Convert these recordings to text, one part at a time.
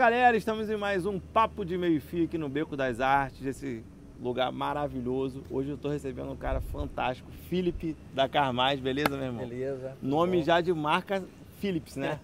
galera, estamos em mais um Papo de Meio Fio aqui no Beco das Artes, esse lugar maravilhoso. Hoje eu estou recebendo um cara fantástico, Felipe da Carmais, beleza, meu irmão? Beleza. Nome Bom. já de marca Philips, né?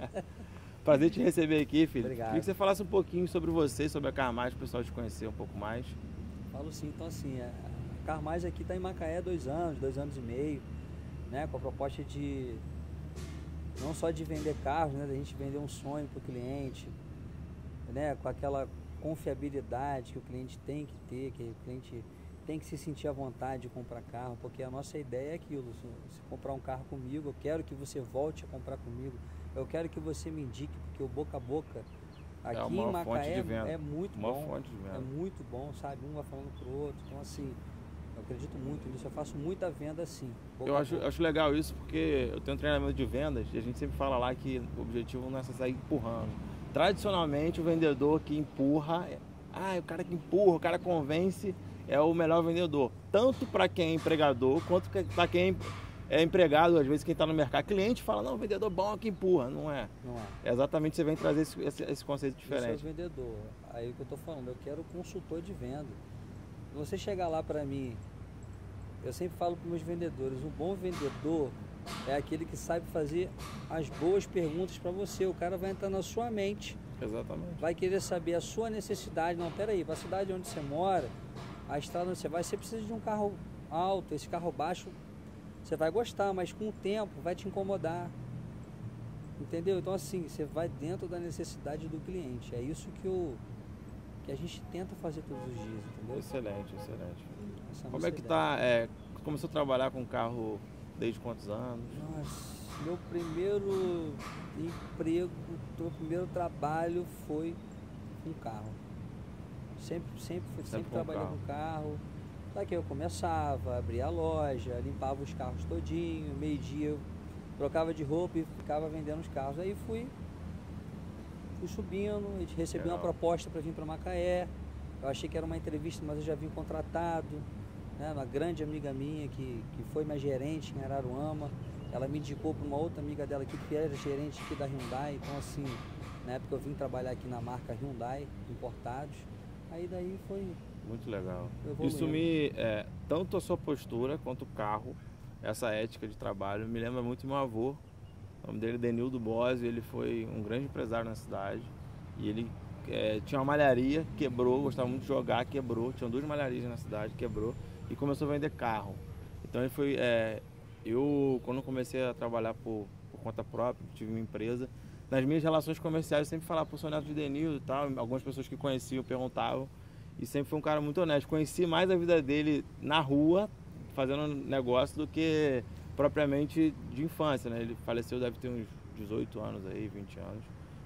Prazer te receber aqui, Felipe. Obrigado. Queria que você falasse um pouquinho sobre você, sobre a Carmais, para o pessoal te conhecer um pouco mais. Falo sim, então assim, a Carmais aqui está em Macaé há dois anos, dois anos e meio, né? Com a proposta de não só de vender carros, né? Da gente vender um sonho para o cliente, né? Com aquela confiabilidade que o cliente tem que ter, que o cliente tem que se sentir à vontade de comprar carro, porque a nossa ideia é aquilo, se você comprar um carro comigo, eu quero que você volte a comprar comigo, eu quero que você me indique, porque o boca a boca aqui uma em Macaé é muito Uma bom. É muito bom, sabe? Um vai falando pro outro. Então, assim, eu acredito muito nisso. Eu faço muita venda assim. Eu acho, acho legal isso porque eu tenho um treinamento de vendas e a gente sempre fala lá que o objetivo não é só sair empurrando. Tradicionalmente, o vendedor que empurra, é- ah, o cara que empurra, o cara convence, é o melhor vendedor. Tanto para quem é empregador, quanto para quem é empregado, às vezes quem está no mercado. Cliente fala, não, o vendedor bom é que empurra. Não é. Não é. É exatamente você vem trazer esse, esse, esse conceito Isso é o diferente. vendedor. Aí o que eu tô falando, eu quero consultor de venda. Você chegar lá para mim, eu sempre falo para meus vendedores, um bom vendedor é aquele que sabe fazer as boas perguntas para você. O cara vai entrar na sua mente, Exatamente. vai querer saber a sua necessidade. Não, peraí, para a cidade onde você mora, a estrada onde você vai, você precisa de um carro alto, esse carro baixo você vai gostar, mas com o tempo vai te incomodar. Entendeu? Então assim, você vai dentro da necessidade do cliente. É isso que, eu, que a gente tenta fazer todos os dias, entendeu? Excelente, excelente. Essa Como é que ideia. tá? É, começou a trabalhar com carro desde quantos anos? Nossa, meu primeiro emprego, meu primeiro trabalho foi com carro. Sempre, sempre, Sempre sempre, com trabalhei carro. com carro. Daqui eu começava, abria a loja, limpava os carros todinho, meio-dia eu trocava de roupa e ficava vendendo os carros. Aí fui, fui subindo, a gente recebeu uma proposta para vir para Macaé. Eu achei que era uma entrevista, mas eu já vim contratado. Né? Uma grande amiga minha que, que foi minha gerente em Araruama. Ela me indicou para uma outra amiga dela aqui que era gerente aqui da Hyundai. Então assim, na época eu vim trabalhar aqui na marca Hyundai, importados. Aí daí foi. Muito legal. Isso me. é, tanto a sua postura quanto o carro, essa ética de trabalho, me lembra muito meu avô. O nome dele é Denildo Bose, ele foi um grande empresário na cidade. E ele é, tinha uma malharia, quebrou, gostava muito de jogar, quebrou. Tinha duas malharias na cidade, quebrou. E começou a vender carro. Então ele foi. é, eu, quando comecei a trabalhar por, por conta própria, tive uma empresa, nas minhas relações comerciais eu sempre falava pro sou neto de Denildo e tal. Algumas pessoas que conheciam perguntavam. E sempre foi um cara muito honesto. Conheci mais a vida dele na rua, fazendo negócio, do que propriamente de infância, né? Ele faleceu, deve ter uns 18 anos aí, 20 anos.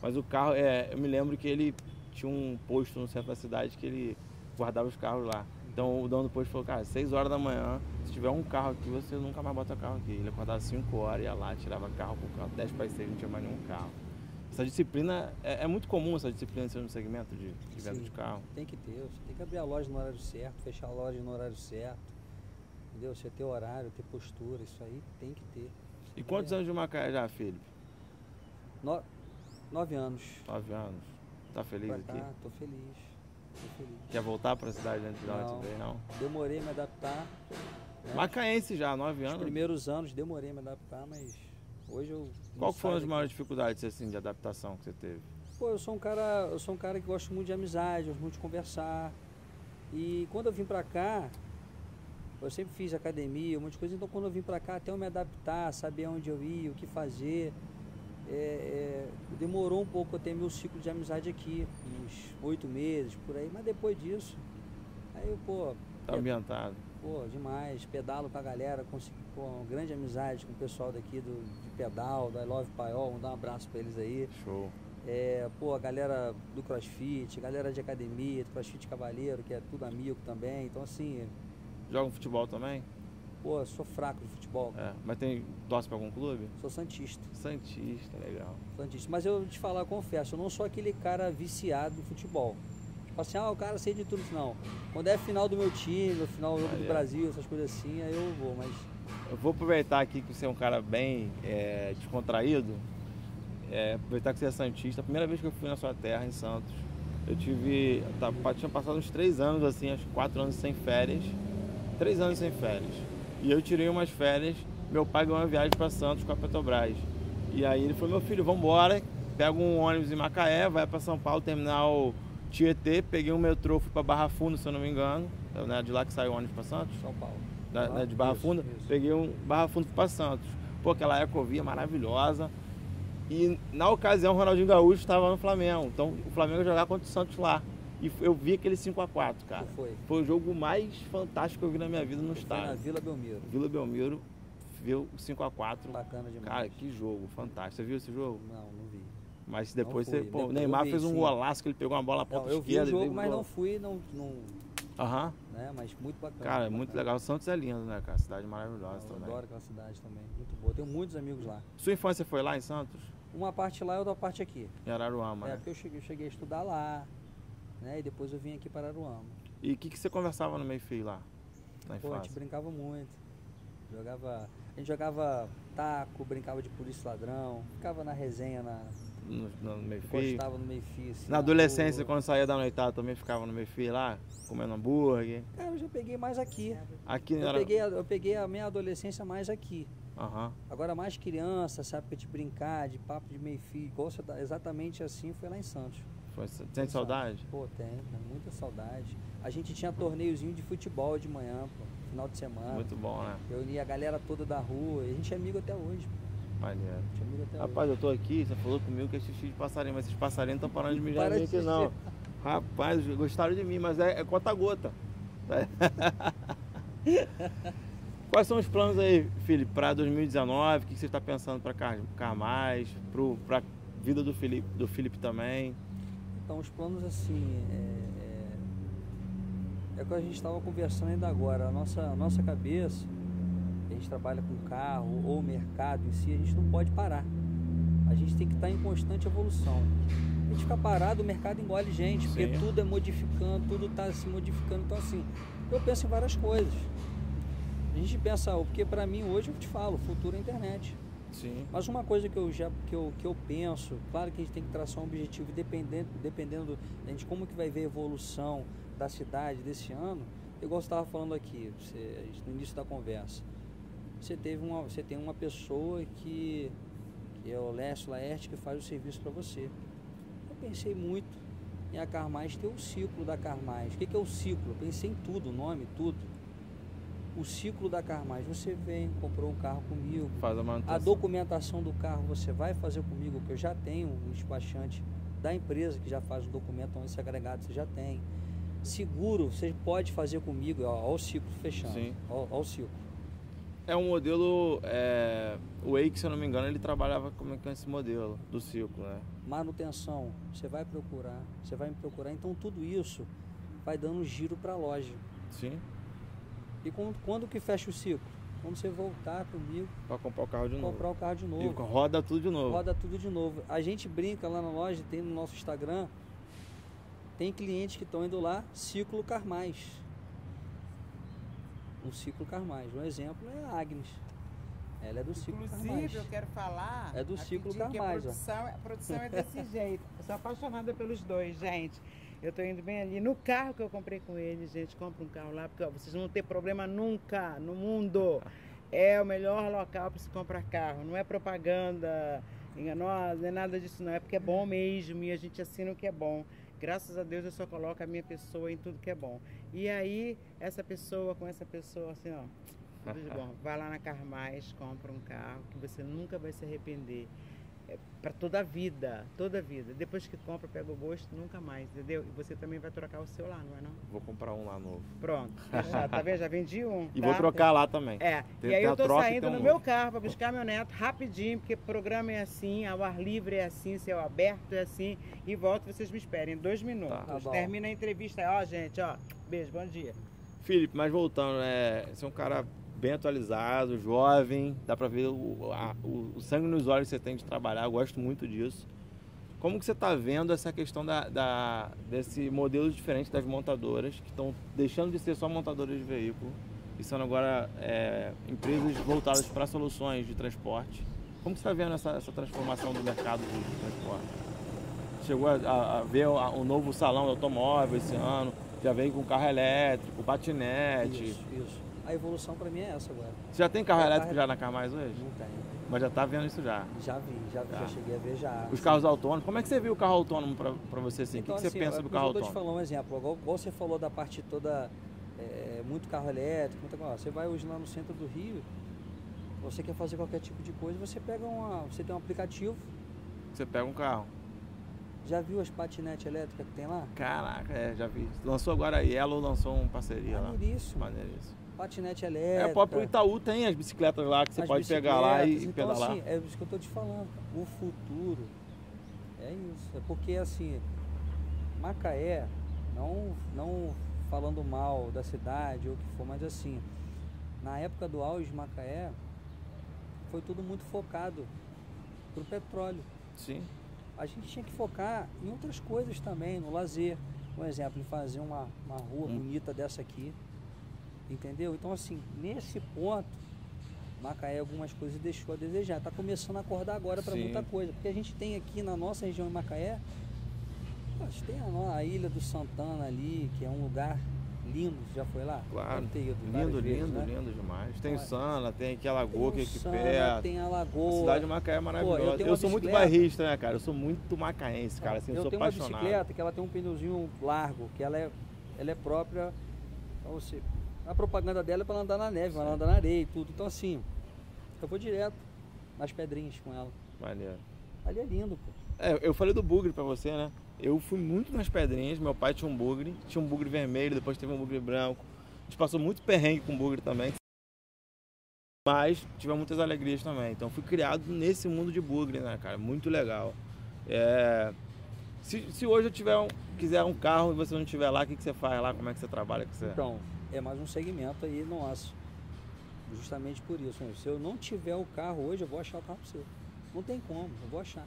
Mas o carro, é, eu me lembro que ele tinha um posto no centro da cidade que ele guardava os carros lá. Então o dono do posto falou, cara, 6 horas da manhã, se tiver um carro aqui, você nunca mais bota carro aqui. Ele acordava 5 horas, ia lá, tirava carro por carro, 10 para 6, não tinha mais nenhum carro. Essa disciplina, é, é muito comum essa disciplina ser no segmento de, de venda de carro. Tem que ter, você tem que abrir a loja no horário certo, fechar a loja no horário certo. Entendeu? Você ter horário, ter postura, isso aí tem que ter. E quantos anos de Macaé já, Felipe? No- nove anos. Nove anos. Tá feliz Pra aqui? cá, tô feliz. Tô feliz. Quer voltar pra cidade antes de onde Não. não? Demorei a me adaptar. né? Macaense já, nove Os anos. primeiros anos demorei a me adaptar, mas hoje eu. Qual foram as maiores dificuldades assim, de adaptação que você teve? Pô, eu sou um cara, eu sou um cara que gosto muito de amizade, gosto muito de conversar. E quando eu vim pra cá, eu sempre fiz academia, um monte de coisa, então quando eu vim pra cá, até eu me adaptar, saber onde eu ia, o que fazer, é, é, demorou um pouco até meu ciclo de amizade aqui, uns oito meses por aí, mas depois disso, aí eu, pô, Tá ambientado. Pô, demais. Pedalo com a galera, consegui pô, uma grande amizade com o pessoal daqui do, de pedal, da I Love Paiol, vou dar um abraço pra eles aí. Show. É, pô, a galera do CrossFit, galera de academia, do CrossFit Cavaleiro, que é tudo amigo também. Então assim, Joga um futebol também? pô, sou fraco de futebol. É. Mas tem. Torce pra algum clube? Sou santista, Santista, legal. santista. Mas eu te falar, eu confesso, eu não sou aquele cara viciado em futebol. Tipo assim, ah, o cara sei de tudo, não. Quando é final do meu time, final do jogo Aí do é. Brasil, essas coisas assim, aí eu vou, mas Eu vou aproveitar aqui que você é um cara bem é, descontraído. é, aproveitar que você é Santista, a primeira vez que eu fui na sua terra, em Santos, eu tive. Tá, tinha passado uns três anos, assim, acho quatro anos sem férias. Três anos sem férias. E eu tirei umas férias, meu pai ganhou uma viagem para Santos com a Petrobras. E aí ele falou, meu filho, vamos embora, pega um ônibus em Macaé, vai para São Paulo, terminal Tietê, peguei um metrô, fui para Barra Funda, se eu não me engano. É né, de lá que saiu o ônibus para Santos. São Paulo. Da, né, de Barra Isso, Funda, isso. peguei um Barra Funda para Santos. Pô, aquela ecovia maravilhosa. E na ocasião o Ronaldinho Gaúcho estava no Flamengo. Então o Flamengo ia jogar contra o Santos lá. E eu vi aquele 5x4, cara. Foi. Foi o jogo mais fantástico que eu vi na minha vida no Foi na estádio. Vila Belmiro. Vila Belmiro viu o 5x4. Bacana demais. Cara, que jogo fantástico. Você viu esse jogo? Não, não vi. Mas depois você. Pô, o Neymar eu vi, fez um sim. golaço que ele pegou uma bola na ponta Não, eu vi o esquerda. e jogo, mas não fui, não, não Aham. né? Mas muito bacana. Cara, é muito muito bacana. legal. O Santos é lindo, né, cara? Cidade maravilhosa Eu também. adoro aquela cidade também, muito boa. Tenho muitos amigos lá. Sua infância foi lá em Santos? Uma parte lá e outra parte aqui. Em Araruama, É, né? porque eu cheguei, eu cheguei a estudar lá, né? E depois eu vim aqui para Aruama. E o que, que você conversava no meio-fio lá? Na Pô, a gente brincava muito. Jogava. A gente jogava taco, brincava de polícia ladrão, ficava na resenha, na, No, no meio-fio? no meio-fio. Assim, Na adolescência, rua. quando saía da noitada, também ficava no meio-fio lá, comendo hambúrguer. Cara, eu já peguei mais aqui. Aqui Eu era. peguei, a- eu peguei a minha adolescência mais aqui. Aham. Agora mais criança, essa época de brincar, de papo de meio-fio, igual tá- exatamente assim foi lá em Santos. Foi- Sente saudade? Pô, tem, tem muita saudade. A gente tinha torneiozinho de futebol de manhã, pô, final de semana. Muito bom, né? Eu unia a galera toda da rua, a gente é amigo até hoje. pô. Maneiro. É amigo até Rapaz, eu tô aqui, você falou comigo que é xixi de passarinho, mas esses passarinhos não estão parando de mijar Para aqui não. Rapaz, gostaram de mim, mas é, é conta gota. Quais são os planos aí, Felipe, para 2019? O que você está pensando para Carmais, para a vida do Felipe, do Felipe também? Então, os planos assim. É, é, é o que a gente estava conversando ainda agora. A nossa, a nossa cabeça, a gente trabalha com carro ou mercado em si, a gente não pode parar. A gente tem que estar em constante evolução. A gente fica parado, o mercado engole gente, porque Sim. tudo é modificando, tudo está se modificando. Então, assim, eu penso em várias coisas. A gente pensa, porque para mim hoje eu te falo, o futuro é a internet. Sim. Mas uma coisa que eu já que eu, que eu penso, claro que a gente tem que traçar um objetivo dependendo, dependendo de como que vai ver a evolução da cidade desse ano. Você estava falando aqui, você- no início da conversa. Você teve uma, você tem uma pessoa que, que é o Lécio Laerte que faz o serviço para você. Eu pensei muito em a Carmais ter o ciclo da Carmais. O que, que é o ciclo? Eu pensei em tudo, nome, tudo. O ciclo da Carmais. Você vem, comprou um carro comigo, Faz a manutenção. a documentação do carro você vai fazer comigo, que eu já tenho um despachante da empresa que já faz o documento, então esse agregado você já tem. Seguro, você pode fazer comigo, ó, ó o ciclo fechando. Sim. Ó, ó o ciclo. É um modelo. É, o Wake, se eu não me engano, ele trabalhava com com esse modelo do ciclo, né? Manutenção, você vai procurar, você vai me procurar. Então tudo isso vai dando um giro para a loja. Sim. E quando, quando que fecha o ciclo? Quando você voltar comigo, Para comprar o carro de novo. comprar o carro de E novo. roda tudo de novo. roda tudo de novo. A gente brinca lá na loja, tem no nosso Instagram, tem clientes que estão indo lá, ciclo Carmais. Um ciclo Carmais. Um exemplo é a Agnes. Ela é do ciclo Carmais. Inclusive, eu quero falar. É do ciclo a Carmais, ó. produção, a produção é desse jeito. Eu sou apaixonada pelos dois, gente. Eu tô indo bem ali. No carro que eu comprei com eles, gente, compra um carro lá, porque ó, vocês não vão ter problema nunca no mundo. É o melhor local para se comprar carro. Não é propaganda enganosa, não é nada disso, não. É porque é bom mesmo e a gente assina o que é bom. Graças a Deus eu só coloco a minha pessoa em tudo que é bom. E aí, essa pessoa com essa pessoa, assim, ó, tudo de bom. Vai lá na Carmais, compra um carro que você nunca vai se arrepender. É para toda a vida, toda a vida. Depois que compra, pega o gosto, nunca mais, entendeu? E você também vai trocar o seu lá, não é não? Vou comprar um lá novo. Pronto, fechado. Tá vendo? Já vendi um. E tá? vou trocar lá também. É, Tem- e aí eu tô troca saindo no um meu novo. carro para buscar meu neto rapidinho, porque o programa é assim, ao ar livre é assim, céu aberto é assim, e volto, vocês me esperem, dois minutos. Tá bom. Termina a entrevista, ó, gente, ó, beijo, bom dia. Felipe, mas voltando, é, você é um cara bem atualizado, jovem, dá pra ver o, a- o- sangue nos olhos que você tem de trabalhar, eu gosto muito disso. Como que você está vendo essa questão da, da- desse modelo diferente das montadoras, que estão deixando de ser só montadoras de veículo e sendo agora é, empresas voltadas para soluções de transporte? Como você está vendo essa, essa transformação do mercado de transporte? Chegou a, a ver o, novo salão de automóvel esse ano, já veio com carro elétrico, patinete. Isso, isso. A evolução para mim é essa agora. Você já tem carro É, elétrico carro- já na Carmais hoje? Não tem. Mas já tá vendo isso já. Já vi, já, vi, Tá. já cheguei a ver já. Os carros autônomos, como é que você viu o carro autônomo pra você assim? Então, o que, que assim, você pensa é do carro Eu tô te autônomo? falando um exemplo. Igual, igual você falou da parte toda, é, muito carro elétrico, muita coisa. Você vai hoje lá no centro do Rio, você quer fazer qualquer tipo de coisa, você pega uma. Você tem um aplicativo, Você pega um carro. Já viu as patinetes elétricas que tem lá? Caraca, é, já vi. Lançou agora a Yellow, lançou uma parceria lá. Maneiríssimo. Maneiríssimo. Patinete É, elétrica. o próprio Itaú tem as bicicletas lá que você pode pegar lá e, então, pedalar. Assim, é isso que eu tô te falando. O futuro é isso. É porque assim, Macaé, não, não falando mal da cidade ou o que for, mas assim, na época do auge de Macaé, foi tudo muito focado pro petróleo. Sim. A gente tinha que focar em outras coisas também, no lazer. Um exemplo, em fazer uma, uma rua Hum. bonita dessa aqui. Entendeu? Então, assim, nesse ponto, Macaé algumas coisas deixou a desejar. Está começando a acordar agora para muita coisa. Porque a gente tem aqui na nossa região em Macaé, a gente tem a, a Ilha do Santana ali, que é um lugar lindo. Você já foi lá? Claro. Ido Lindo, vezes, lindo, né? lindo demais. Tem o Olha, Sana, tem aqui a lagoa que Tem é o aqui Sana, perto. tem a A lagoa. cidade de Macaé é maravilhosa. eu eu uma sou muito bairrista, né, cara? Eu sou muito macaense, cara. Assim, eu, eu sou tenho apaixonado. uma bicicleta que ela tem um pneuzinho largo, que ela é, ela é própria pra você. A propaganda dela é para andar na neve, para andar na areia e tudo. Então assim, eu vou direto nas pedrinhas com ela. Maneiro. Ali é lindo, pô. É, eu falei do bugre pra você, né? Eu fui muito nas pedrinhas, meu pai tinha um bugre, tinha um bugre vermelho, depois teve um bugre branco. A gente passou muito perrengue com bugre também. Mas tivemos muitas alegrias também. Então fui criado nesse mundo de bugre, né, cara? Muito legal. É, Se, se hoje eu tiver um, quiser um carro e você não estiver lá, o que, que você faz lá? Como é que você trabalha você? Então, é mais um segmento aí nosso. Justamente por isso. né? Se eu não tiver o carro hoje, eu vou achar o carro seu. Não tem como, eu vou achar.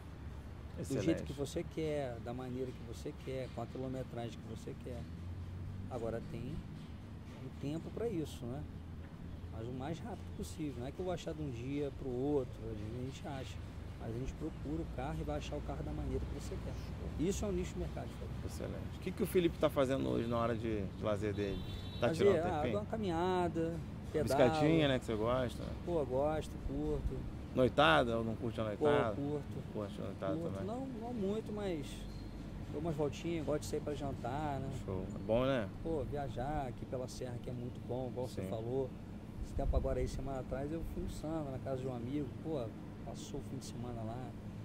Do jeito Excelente. que você quer, da maneira que você quer, com a quilometragem que você quer. Agora tem um tempo para isso, né? Mas o mais rápido possível. Não é que eu vou achar de um dia para o outro, a gente acha. Mas a gente procura o carro e vai achar o carro da maneira que você quer. Isso é um nicho de mercado. Fred. Excelente. O que, que o Felipe tá fazendo hoje na hora de, de lazer dele? Tá Fazer, tirando ah, tempinho? uma caminhada, pedal. Bicicletinha, né? Que você gosta. Pô, gosto, curto. Noitada ou não curte a Pô, noitada? curto. Curte a noitada curto. também. Não, não muito, mas dou umas voltinhas, gosto de sair para jantar, né? Show. É bom, né? Pô, viajar aqui pela serra que é muito bom, igual você Sim. falou. Esse tempo agora aí, semana atrás, eu fui no Samba, na casa de um amigo, pô, passou o fim de semana lá.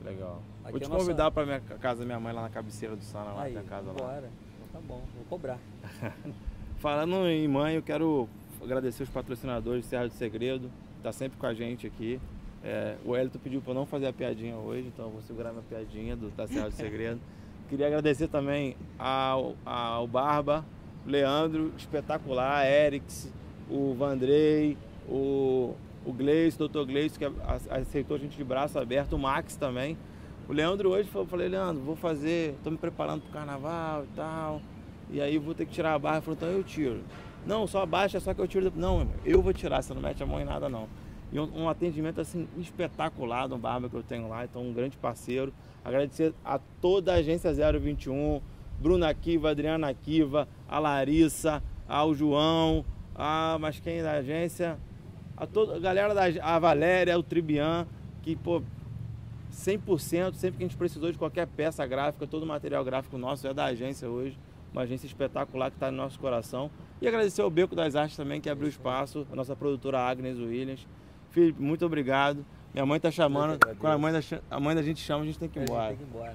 Legal. Aqui Vou te é a nossa- convidar pra minha ca- casa da minha mãe lá na cabeceira do Sana, lá aí, tem a casa lá. bora. Então tá bom, vou cobrar. Falando em mãe, eu quero agradecer os patrocinadores Serra do Segredo, que tá sempre com a gente aqui. É, o Elton pediu para eu não fazer a piadinha hoje, então eu vou segurar minha piadinha do, da Serra do Segredo. Queria agradecer também ao, ao Barba, Leandro, espetacular, Erix, o Vandrei, o, o Gleice, o. Gleice, que aceitou a gente de braço aberto, o Max também. O Leandro hoje falou, falei, Leandro, vou fazer, tô me preparando pro carnaval e tal. E aí vou ter que tirar a barra. Ele falou, então eu tiro. Não, só abaixa, só que eu tiro. depois." Não, eu vou tirar, você não mete a mão em nada não. E um, um atendimento assim espetacular no barba que eu tenho lá, então um grande parceiro. Agradecer a toda a agência 021, Bruna Kiva, Adriana Kiva, a Larissa, ao João, a mas quem da agência, a toda a galera da a Valéria, o Tribian, que pô 100%, sempre que a gente precisou de qualquer peça gráfica, todo o material gráfico nosso é da agência hoje, uma agência espetacular que está no nosso coração. E agradecer ao Beco das Artes também, que abriu espaço, a nossa produtora Agnes Williams. Felipe, muito obrigado. Minha mãe está chamando, quando a mãe, da, a mãe da gente chama, a gente tem que ir A gente embora. tem que ir embora.